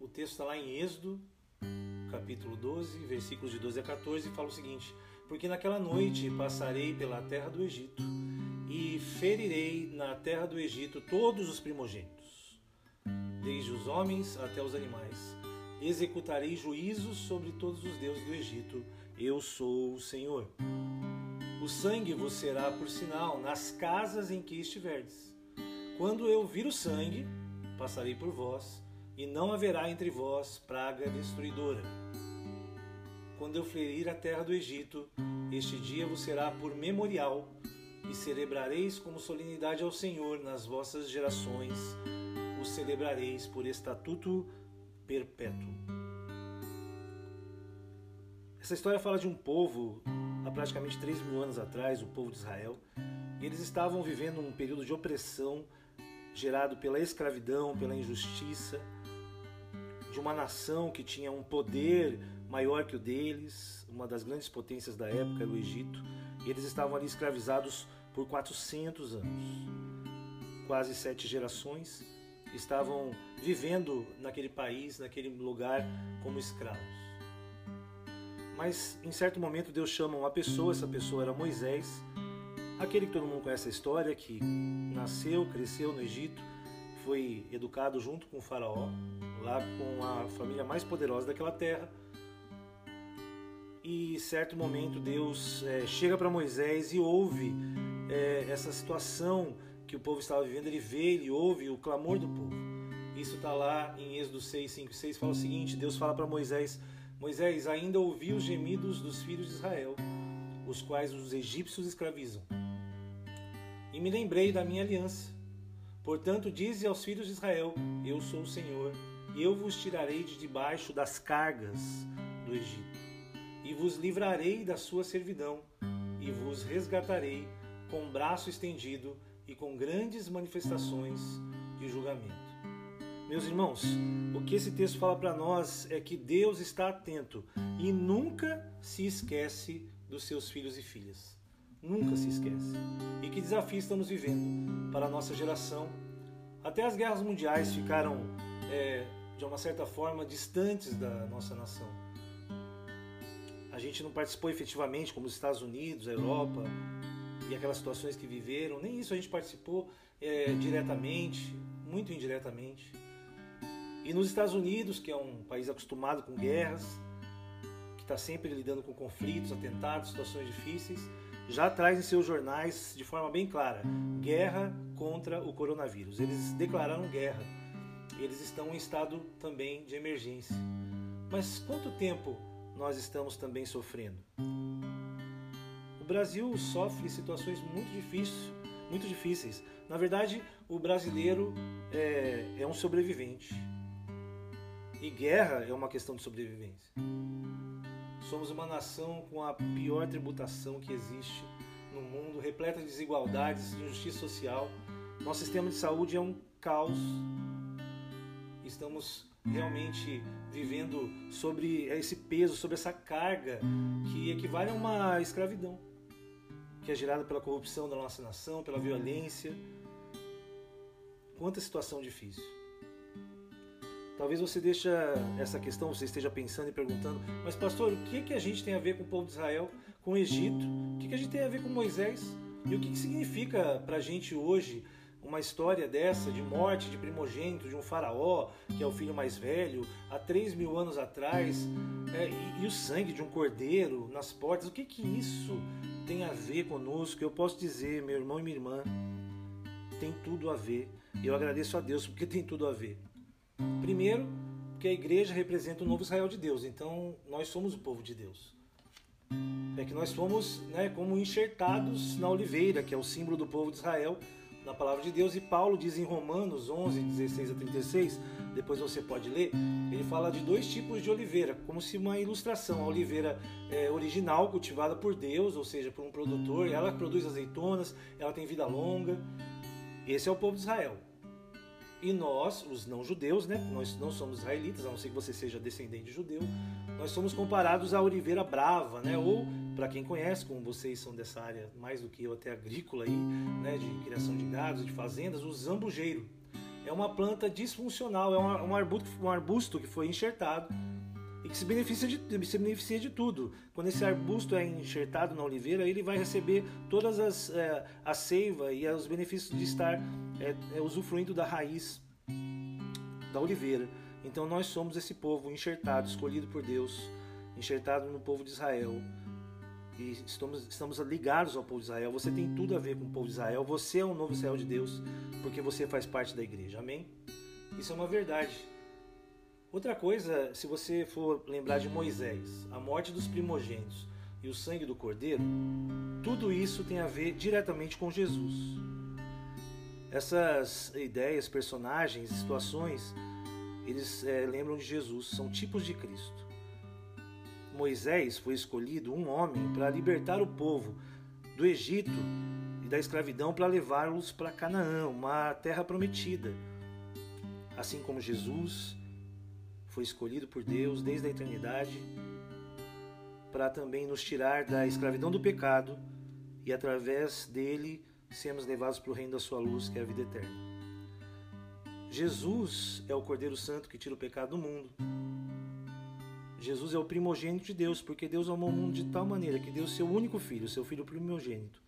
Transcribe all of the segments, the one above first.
O texto está lá em Êxodo, capítulo 12, versículos de 12 a 14, e fala o seguinte: Porque naquela noite passarei pela terra do Egito e ferirei na terra do Egito todos os primogênitos, desde os homens até os animais. Executarei juízos sobre todos os deuses do Egito. Eu sou o Senhor. O sangue vos será por sinal nas casas em que estiverdes. Quando eu vir o sangue, passarei por vós, e não haverá entre vós praga destruidora. Quando eu ferir a terra do Egito, este dia vos será por memorial, e celebrareis como solenidade ao Senhor nas vossas gerações, o celebrareis por estatuto perpétuo. Essa história fala de um povo há praticamente 3 mil anos atrás, o povo de Israel, e eles estavam vivendo um período de opressão gerado pela escravidão, pela injustiça, de uma nação que tinha um poder maior que o deles, uma das grandes potências da época era o Egito, e eles estavam ali escravizados por 400 anos. Quase sete gerações estavam vivendo naquele país, naquele lugar, como escravos. Mas em certo momento Deus chama uma pessoa, essa pessoa era Moisés, aquele que todo mundo conhece a história, que nasceu, cresceu no Egito, foi educado junto com o faraó, lá com a família mais poderosa daquela terra. E certo momento Deus é, chega para Moisés e ouve é, essa situação que o povo estava vivendo, ele vê, ele ouve o clamor do povo. Isso está lá em Êxodo 6, 5 6, fala o seguinte, Deus fala para Moisés, Moisés, ainda ouvi os gemidos dos filhos de Israel, os quais os egípcios escravizam. E me lembrei da minha aliança. Portanto, dize aos filhos de Israel: Eu sou o Senhor, e eu vos tirarei de debaixo das cargas do Egito, e vos livrarei da sua servidão, e vos resgatarei com braço estendido e com grandes manifestações de julgamento. Meus irmãos, o que esse texto fala para nós é que Deus está atento e nunca se esquece dos seus filhos e filhas. Nunca se esquece. E que desafios estamos vivendo para a nossa geração. Até as guerras mundiais ficaram, é, de uma certa forma, distantes da nossa nação. A gente não participou efetivamente, como os Estados Unidos, a Europa e aquelas situações que viveram. Nem isso a gente participou é, diretamente, muito indiretamente. E nos Estados Unidos, que é um país acostumado com guerras, que está sempre lidando com conflitos, atentados, situações difíceis, já traz em seus jornais de forma bem clara: guerra contra o coronavírus. Eles declararam guerra. Eles estão em estado também de emergência. Mas quanto tempo nós estamos também sofrendo? O Brasil sofre situações muito difíceis, muito difíceis. Na verdade, o brasileiro é, é um sobrevivente. E guerra é uma questão de sobrevivência. Somos uma nação com a pior tributação que existe no mundo, repleta de desigualdades, de injustiça social. Nosso sistema de saúde é um caos. Estamos realmente vivendo sobre esse peso, sobre essa carga que equivale a uma escravidão, que é gerada pela corrupção da nossa nação, pela violência. Quanta situação difícil. Talvez você deixe essa questão, você esteja pensando e perguntando, mas pastor, o que, que a gente tem a ver com o povo de Israel, com o Egito? O que, que a gente tem a ver com Moisés? E o que, que significa para a gente hoje uma história dessa de morte de primogênito de um faraó, que é o filho mais velho, há três mil anos atrás, é, e, e, o sangue de um cordeiro nas portas, o que, que isso tem a ver conosco? Eu posso dizer, meu irmão e minha irmã, tem tudo a ver. Eu agradeço a Deus porque tem tudo a ver. Primeiro, porque a igreja representa o novo Israel de Deus, então nós somos o povo de Deus. É que nós fomos né, como enxertados na oliveira, que é o símbolo do povo de Israel, na palavra de Deus. E Paulo diz em Romanos 11, 16 a 36, depois você pode ler, ele fala de dois tipos de oliveira, como se uma ilustração. A oliveira é, original, cultivada por Deus, ou seja, por um produtor, ela produz azeitonas, ela tem vida longa. Esse é o povo de Israel. E nós, os não-judeus, né? Nós não somos israelitas, a não ser que você seja descendente judeu. Nós somos comparados à oliveira brava, né? Ou, para quem conhece, como vocês são dessa área mais do que eu, até agrícola aí, né? De criação de gados, de fazendas, o zambujeiro. é uma planta disfuncional, é um arbusto, um arbusto que foi enxertado e que se beneficia, de, se beneficia de tudo. Quando esse arbusto é enxertado na oliveira, ele vai receber todas as é, a seiva e os benefícios de estar é, é, usufruindo da raiz da oliveira. Então nós somos esse povo enxertado, escolhido por Deus, enxertado no povo de Israel. E estamos, estamos ligados ao povo de Israel. Você tem tudo a ver com o povo de Israel. Você é um novo Israel de Deus, porque você faz parte da igreja. Amém? Isso é uma verdade. Outra coisa, se você for lembrar de Moisés, a morte dos primogênitos e o sangue do cordeiro, tudo isso tem a ver diretamente com Jesus. Essas ideias, personagens, situações, eles é, lembram de Jesus, são tipos de Cristo. Moisés foi escolhido um homem para libertar o povo do Egito e da escravidão para levá-los para Canaã, uma terra prometida. Assim como Jesus foi escolhido por Deus desde a eternidade para também nos tirar da escravidão do pecado e através dele sermos levados para o reino da sua luz, que é a vida eterna. Jesus é o Cordeiro Santo que tira o pecado do mundo. Jesus é o primogênito de Deus, porque Deus amou o mundo de tal maneira que deu seu único filho, seu filho primogênito,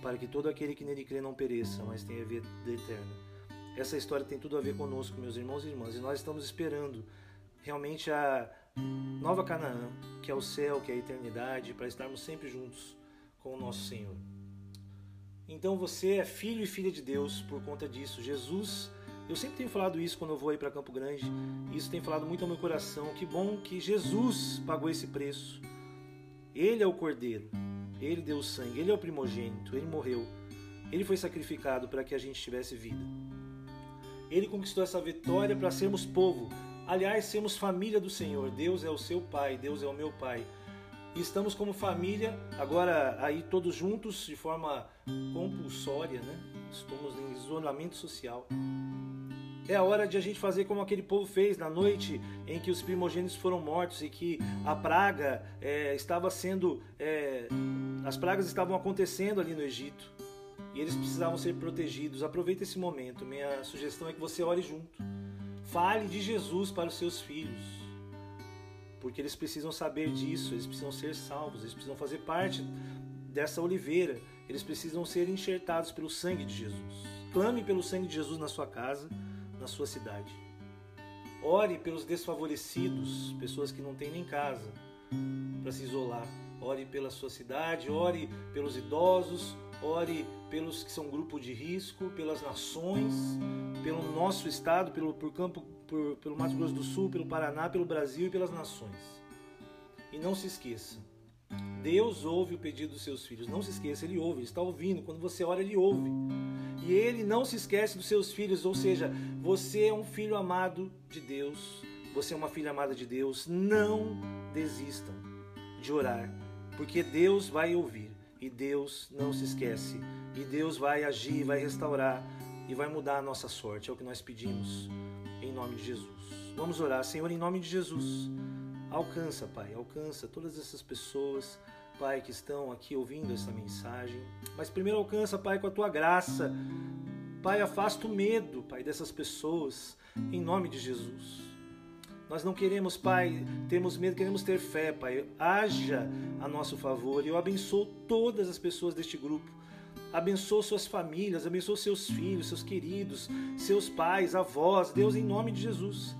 para que todo aquele que nele crê não pereça, mas tenha vida eterna. Essa história tem tudo a ver conosco, meus irmãos e irmãs, e nós estamos esperando realmente a nova Canaã, que é o céu, que é a eternidade, para estarmos sempre juntos com o nosso Senhor. Então você é filho e filha de Deus por conta disso. Jesus, eu sempre tenho falado isso quando eu vou aí para Campo Grande, isso tem falado muito ao meu coração. Que bom que Jesus pagou esse preço. Ele é o Cordeiro, ele deu o sangue, ele é o primogênito, ele morreu. Ele foi sacrificado para que a gente tivesse vida. Ele conquistou essa vitória para sermos povo. Aliás, sermos família do Senhor. Deus é o seu Pai, Deus é o meu Pai. E estamos como família, agora aí todos juntos, de forma compulsória, né? Estamos em isolamento social. É a hora de a gente fazer como aquele povo fez na noite em que os primogênitos foram mortos e que a praga é, estava sendo. É, as pragas estavam acontecendo ali no Egito e eles precisavam ser protegidos. Aproveite esse momento. Minha sugestão é que você ore junto. Fale de Jesus para os seus filhos. Porque eles precisam saber disso, eles precisam ser salvos, eles precisam fazer parte dessa oliveira, eles precisam ser enxertados pelo sangue de Jesus. Clame pelo sangue de Jesus na sua casa, na sua cidade. Ore pelos desfavorecidos, pessoas que não têm nem casa para se isolar. Ore pela sua cidade, ore pelos idosos, ore pelos que são grupo de risco, pelas nações, pelo nosso estado, pelo por campo, por, pelo Mato Grosso do Sul, pelo Paraná, pelo Brasil e pelas nações. E não se esqueça, Deus ouve o pedido dos seus filhos. Não se esqueça, Ele ouve, Ele está ouvindo. Quando você ora, Ele ouve. E Ele não se esquece dos seus filhos, ou seja, você é um filho amado de Deus, você é uma filha amada de Deus. Não desistam de orar, porque Deus vai ouvir e Deus não se esquece. E Deus vai agir, vai restaurar e vai mudar a nossa sorte. É o que nós pedimos em nome de Jesus. Vamos orar, Senhor, em nome de Jesus. Alcança, Pai, alcança todas essas pessoas, Pai, que estão aqui ouvindo essa mensagem. Mas primeiro alcança, Pai, com a tua graça. Pai, afasta o medo, Pai, dessas pessoas, em nome de Jesus. Nós não queremos, Pai, temos medo, queremos ter fé, Pai. Haja a nosso favor. Eu abençoo todas as pessoas deste grupo. Abençoa suas famílias, abençoa seus filhos, seus queridos, seus pais, avós. Deus, em nome de Jesus.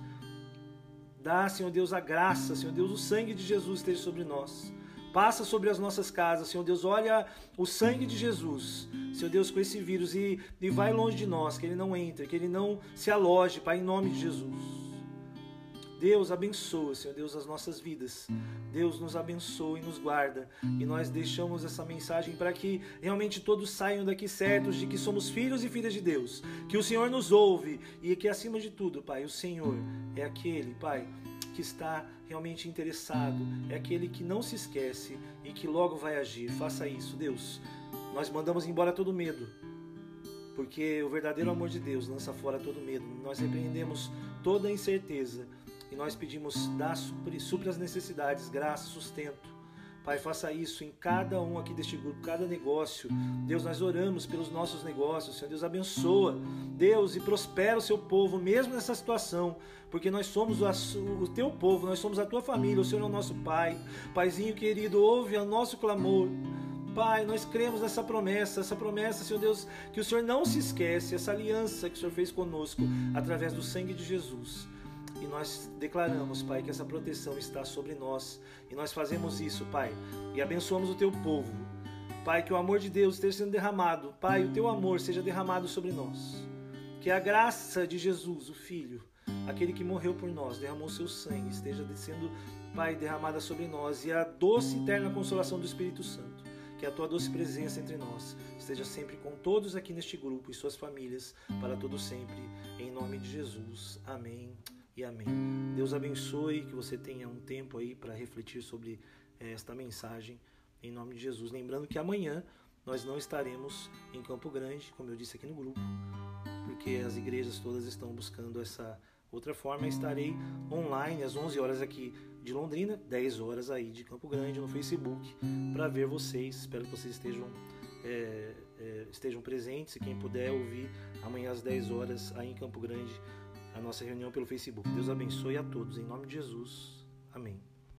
Dá, Senhor Deus, a graça, Senhor Deus, o sangue de Jesus esteja sobre nós. Passa sobre as nossas casas, Senhor Deus, olha o sangue de Jesus, Senhor Deus, com esse vírus e, e vai longe de nós, que ele não entre, que ele não se aloje, Pai, em nome de Jesus. Deus abençoa, Senhor Deus, as nossas vidas. Deus nos abençoa e nos guarda. E nós deixamos essa mensagem para que realmente todos saiam daqui certos de que somos filhos e filhas de Deus. Que o Senhor nos ouve e que, acima de tudo, Pai, o Senhor é aquele, Pai, que está realmente interessado, é aquele que não se esquece e que logo vai agir. Faça isso, Deus. Nós mandamos embora todo medo, porque o verdadeiro amor de Deus lança fora todo medo. Nós repreendemos toda incerteza e nós pedimos, dá, supre, supre as necessidades, graça, sustento. Pai, faça isso em cada um aqui deste grupo, cada negócio. Deus, nós oramos pelos nossos negócios. Senhor Deus, abençoa. Deus, e prospera o seu povo, mesmo nessa situação, porque nós somos o, teu povo, nós somos a tua família, o Senhor é o nosso Pai. Paizinho querido, ouve o nosso clamor. Pai, nós cremos nessa promessa, essa promessa, Senhor Deus, que o Senhor não se esquece, essa aliança que o Senhor fez conosco através do sangue de Jesus. E nós declaramos, Pai, que essa proteção está sobre nós. E nós fazemos isso, Pai, e abençoamos o teu povo. Pai, que o amor de Deus esteja sendo derramado. Pai, o teu amor seja derramado sobre nós. Que a graça de Jesus, o Filho, aquele que morreu por nós, derramou seu sangue, esteja sendo, Pai, derramada sobre nós. E a doce e eterna consolação do Espírito Santo. Que a tua doce presença entre nós esteja sempre com todos aqui neste grupo e suas famílias, para todo sempre. Em nome de Jesus. Amém e amém. Deus abençoe, que você tenha um tempo aí para refletir sobre eh, esta mensagem, em nome de Jesus. Lembrando que amanhã nós não estaremos em Campo Grande, como eu disse aqui no grupo, porque as igrejas todas estão buscando essa outra forma. Estarei online às 11 horas aqui de Londrina, 10 horas aí de Campo Grande no Facebook, para ver vocês. Espero que vocês estejam. É, é, estejam presentes e quem puder ouvir amanhã às 10 horas aí em Campo Grande a nossa reunião pelo Facebook. Deus abençoe a todos, em nome de Jesus. Amém.